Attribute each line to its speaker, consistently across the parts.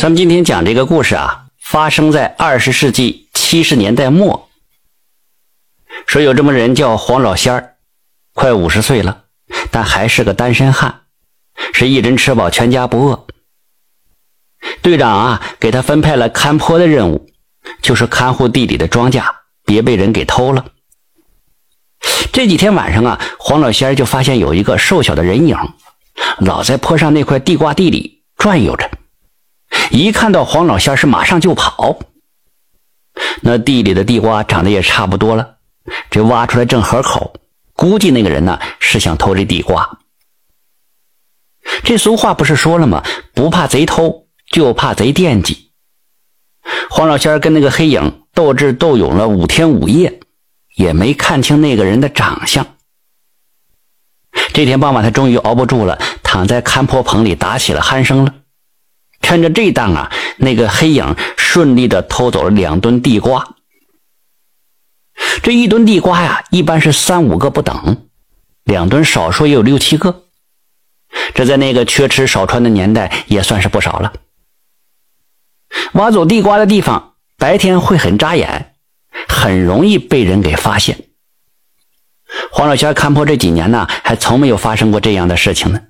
Speaker 1: 咱们今天讲这个故事啊，发生在二十世纪七十年代末。说有这么人叫黄老仙儿，快五十岁了，但还是个单身汉，是一人吃饱全家不饿。队长啊，给他分派了看坡的任务，就是看护地里的庄稼，别被人给偷了。这几天晚上啊，黄老仙儿就发现有一个瘦小的人影，老在坡上那块地瓜地里转悠着。一看到黄老仙是马上就跑。那地里的地瓜长得也差不多了，这挖出来正合口，估计那个人呢是想偷这地瓜。这俗话不是说了吗？不怕贼偷，就怕贼惦记。黄老仙跟那个黑影斗智斗勇了五天五夜，也没看清那个人的长相。这天傍晚，他终于熬不住了，躺在看坡棚里打起了鼾声了。趁着这档啊，那个黑影顺利的偷走了两吨地瓜。这一吨地瓜呀，一般是三五个不等，两吨少说也有六七个。这在那个缺吃少穿的年代，也算是不少了。挖走地瓜的地方，白天会很扎眼，很容易被人给发现。黄老仙看破这几年呢，还从没有发生过这样的事情呢。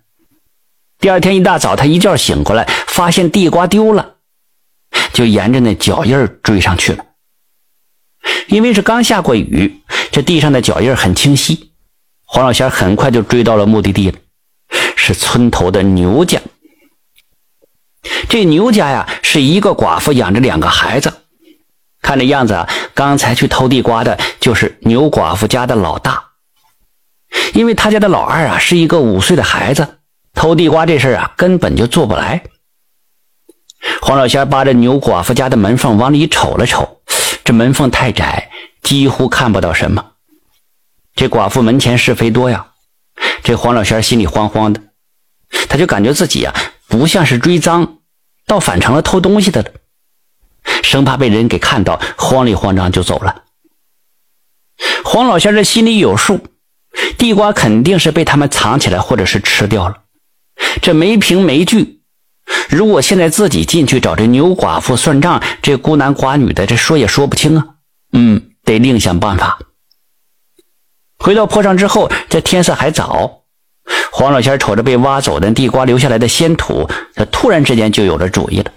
Speaker 1: 第二天一大早，他一觉醒过来，发现地瓜丢了，就沿着那脚印追上去了。因为是刚下过雨，这地上的脚印很清晰。黄老仙很快就追到了目的地了，是村头的牛家。这牛家呀，是一个寡妇养着两个孩子。看这样子啊，刚才去偷地瓜的就是牛寡妇家的老大，因为他家的老二啊是一个五岁的孩子。偷地瓜这事啊，根本就做不来。黄老仙扒着牛寡妇家的门缝往里瞅了瞅，这门缝太窄，几乎看不到什么。这寡妇门前是非多呀，这黄老仙心里慌慌的，他就感觉自己呀，不像是追赃，倒反成了偷东西的了，生怕被人给看到，慌里慌张就走了。黄老仙这心里有数，地瓜肯定是被他们藏起来，或者是吃掉了。这没凭没据，如果现在自己进去找这牛寡妇算账，这孤男寡女的，这说也说不清啊。嗯，得另想办法。回到坡上之后，这天色还早，黄老仙瞅着被挖走的地瓜留下来的仙土，他突然之间就有了主意了。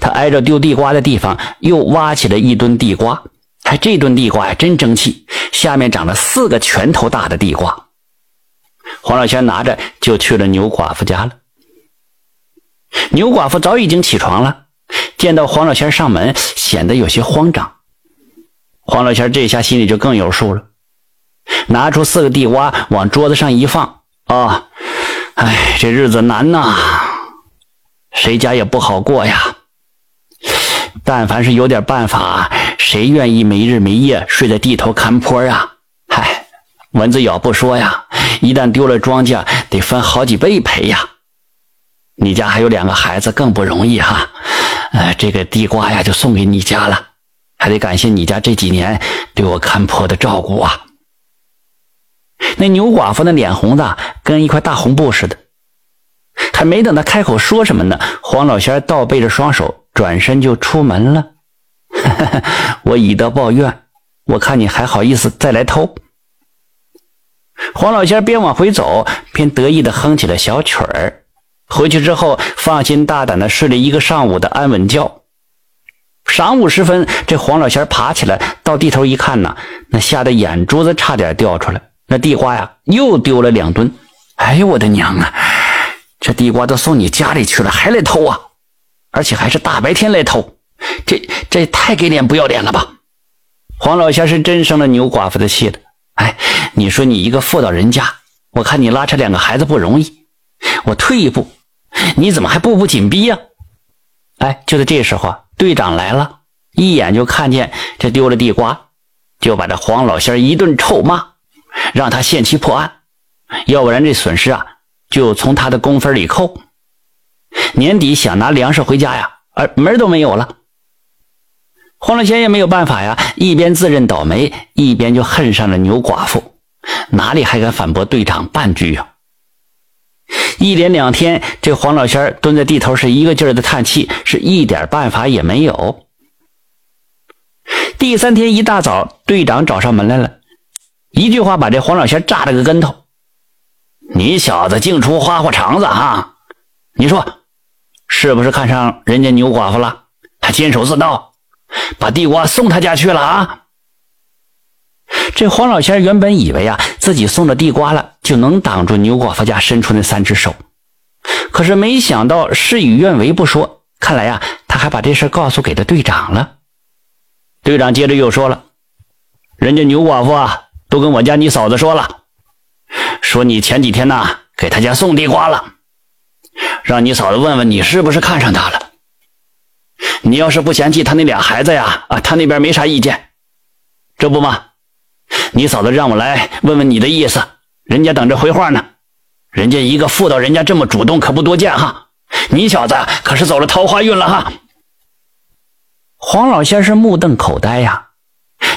Speaker 1: 他挨着丢地瓜的地方又挖起了一吨地瓜，还这吨地瓜呀真争气，下面长了四个拳头大的地瓜。黄老仙拿着就去了牛寡妇家了。牛寡妇早已经起床了，见到黄老仙上门，显得有些慌张。黄老仙这下心里就更有数了，拿出四个地瓜往桌子上一放。啊，哎，这日子难呐，谁家也不好过呀。但凡是有点办法，谁愿意没日没夜睡在地头看坡啊？嗨，蚊子咬不说呀。一旦丢了庄稼，得分好几倍赔呀！你家还有两个孩子，更不容易哈。呃，这个地瓜呀，就送给你家了，还得感谢你家这几年对我看婆的照顾啊。那牛寡妇的脸红的跟一块大红布似的，还没等他开口说什么呢，黄老仙倒背着双手，转身就出门了。我以德报怨，我看你还好意思再来偷。黄老仙边往回走，边得意地哼起了小曲儿。回去之后，放心大胆地睡了一个上午的安稳觉。晌午时分，这黄老仙爬起来，到地头一看呢，那吓得眼珠子差点掉出来。那地瓜呀，又丢了两吨。哎呦，我的娘啊！这地瓜都送你家里去了，还来偷啊？而且还是大白天来偷，这这也太给脸不要脸了吧？黄老仙是真生了牛寡妇的气了。哎，你说你一个妇道人家，我看你拉扯两个孩子不容易，我退一步，你怎么还步步紧逼呀？哎，就在这时候，队长来了，一眼就看见这丢了地瓜，就把这黄老仙一顿臭骂，让他限期破案，要不然这损失啊就从他的工分里扣，年底想拿粮食回家呀，而门都没有了。黄老仙也没有办法呀，一边自认倒霉，一边就恨上了牛寡妇，哪里还敢反驳队长半句呀？一连两天，这黄老仙蹲在地头，是一个劲儿的叹气，是一点办法也没有。第三天一大早，队长找上门来了，一句话把这黄老仙炸了个跟头：“你小子净出花花肠子哈！你说是不是看上人家牛寡妇了？还监守自盗，把地瓜送他家去了啊？”这黄老仙原本以为啊，自己送了地瓜了，就能挡住牛寡妇家伸出那三只手。可是没想到事与愿违不说，看来呀，他还把这事告诉给了队长了。队长接着又说了：“人家牛寡妇啊，都跟我家你嫂子说了，说你前几天呐给他家送地瓜了，让你嫂子问问你是不是看上他了。你要是不嫌弃他那俩孩子呀，啊，他那边没啥意见，这不吗？”你嫂子让我来问问你的意思，人家等着回话呢。人家一个妇道人家这么主动，可不多见哈。你小子可是走了桃花运了哈。黄老仙是目瞪口呆呀，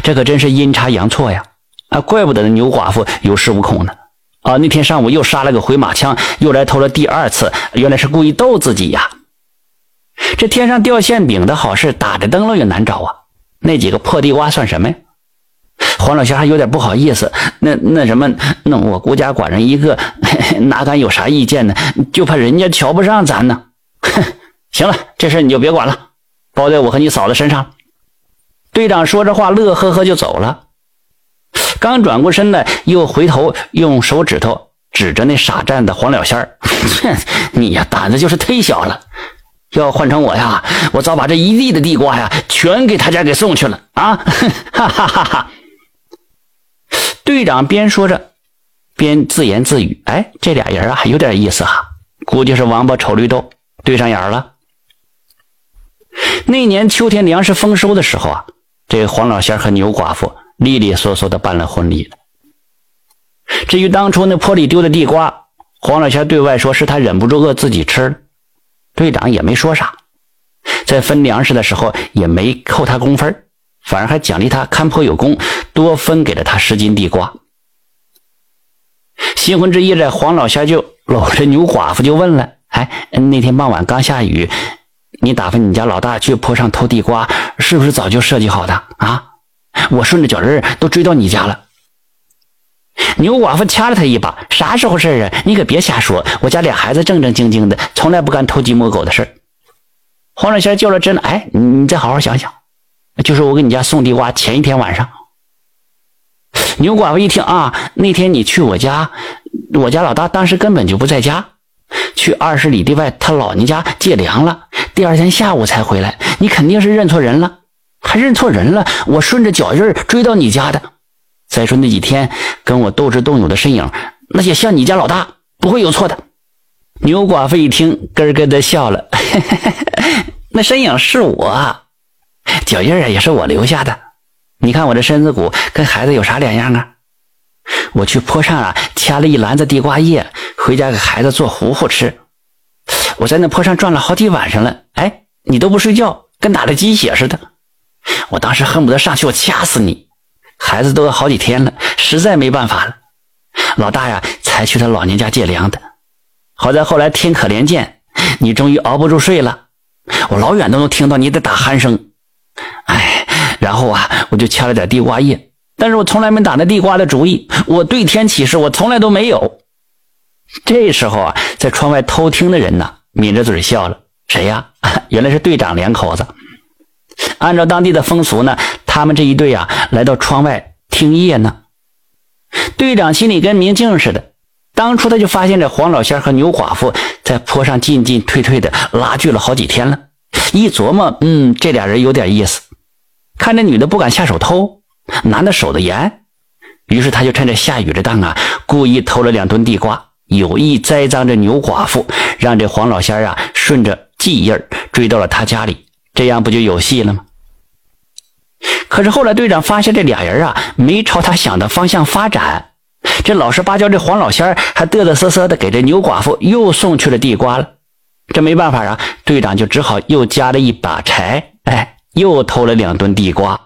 Speaker 1: 这可真是阴差阳错呀！啊，怪不得那牛寡妇有恃无恐呢。啊，那天上午又杀了个回马枪，又来偷了第二次，原来是故意逗自己呀。这天上掉馅饼的好事，打着灯笼也难找啊。那几个破地瓜算什么呀？黄老仙还有点不好意思，那那什么，那我孤家寡人一个，哪敢有啥意见呢？就怕人家瞧不上咱呢。哼，行了，这事你就别管了，包在我和你嫂子身上。队长说着话，乐呵呵就走了。刚转过身来，又回头用手指头指着那傻站的黄老仙儿：“哼，你呀，胆子就是忒小了。要换成我呀，我早把这一地的地瓜呀，全给他家给送去了啊！”哈哈哈哈。队长边说着，边自言自语：“哎，这俩人啊，有点意思哈，估计是王八瞅绿豆对上眼了。”那年秋天粮食丰收的时候啊，这黄老仙和牛寡妇利利索索的办了婚礼。至于当初那坡里丢的地瓜，黄老仙对外说是他忍不住饿自己吃了，队长也没说啥，在分粮食的时候也没扣他工分反而还奖励他看坡有功，多分给了他十斤地瓜。新婚之夜，这黄老仙就搂着牛寡妇就问了：“哎，那天傍晚刚下雨，你打发你家老大去坡上偷地瓜，是不是早就设计好的啊？我顺着脚印都追到你家了。”牛寡妇掐了他一把：“啥时候事啊？你可别瞎说！我家俩孩子正正经经的，从来不干偷鸡摸狗的事黄老仙较了真了：“哎，你再好好想想。”就是我给你家送地瓜前一天晚上，牛寡妇一听啊，那天你去我家，我家老大当时根本就不在家，去二十里地外他老娘家借粮了，第二天下午才回来。你肯定是认错人了，还认错人了？我顺着脚印追到你家的。再说那几天跟我斗智斗勇的身影，那些像你家老大不会有错的。牛寡妇一听，咯咯的笑了，那身影是我。脚印啊，也是我留下的。你看我这身子骨跟孩子有啥两样啊？我去坡上啊，掐了一篮子地瓜叶，回家给孩子做糊糊吃。我在那坡上转了好几晚上了，哎，你都不睡觉，跟打了鸡血似的。我当时恨不得上去我掐死你。孩子都要好几天了，实在没办法了，老大呀，才去他老娘家借粮的。好在后来天可怜见，你终于熬不住睡了，我老远都能听到你的打鼾声。哎，然后啊，我就掐了点地瓜叶，但是我从来没打那地瓜的主意。我对天起誓，我从来都没有。这时候啊，在窗外偷听的人呢，抿着嘴笑了。谁呀？原来是队长两口子。按照当地的风俗呢，他们这一对啊，来到窗外听夜呢。队长心里跟明镜似的，当初他就发现这黄老仙和牛寡妇在坡上进进退退的拉锯了好几天了。一琢磨，嗯，这俩人有点意思。看这女的不敢下手偷，男的守得严，于是他就趁着下雨的当啊，故意偷了两吨地瓜，有意栽赃这牛寡妇，让这黄老仙啊顺着记印追到了他家里，这样不就有戏了吗？可是后来队长发现这俩人啊没朝他想的方向发展，这老实巴交这黄老仙还嘚嘚瑟瑟的给这牛寡妇又送去了地瓜了。这没办法啊，队长就只好又加了一把柴，哎，又偷了两吨地瓜。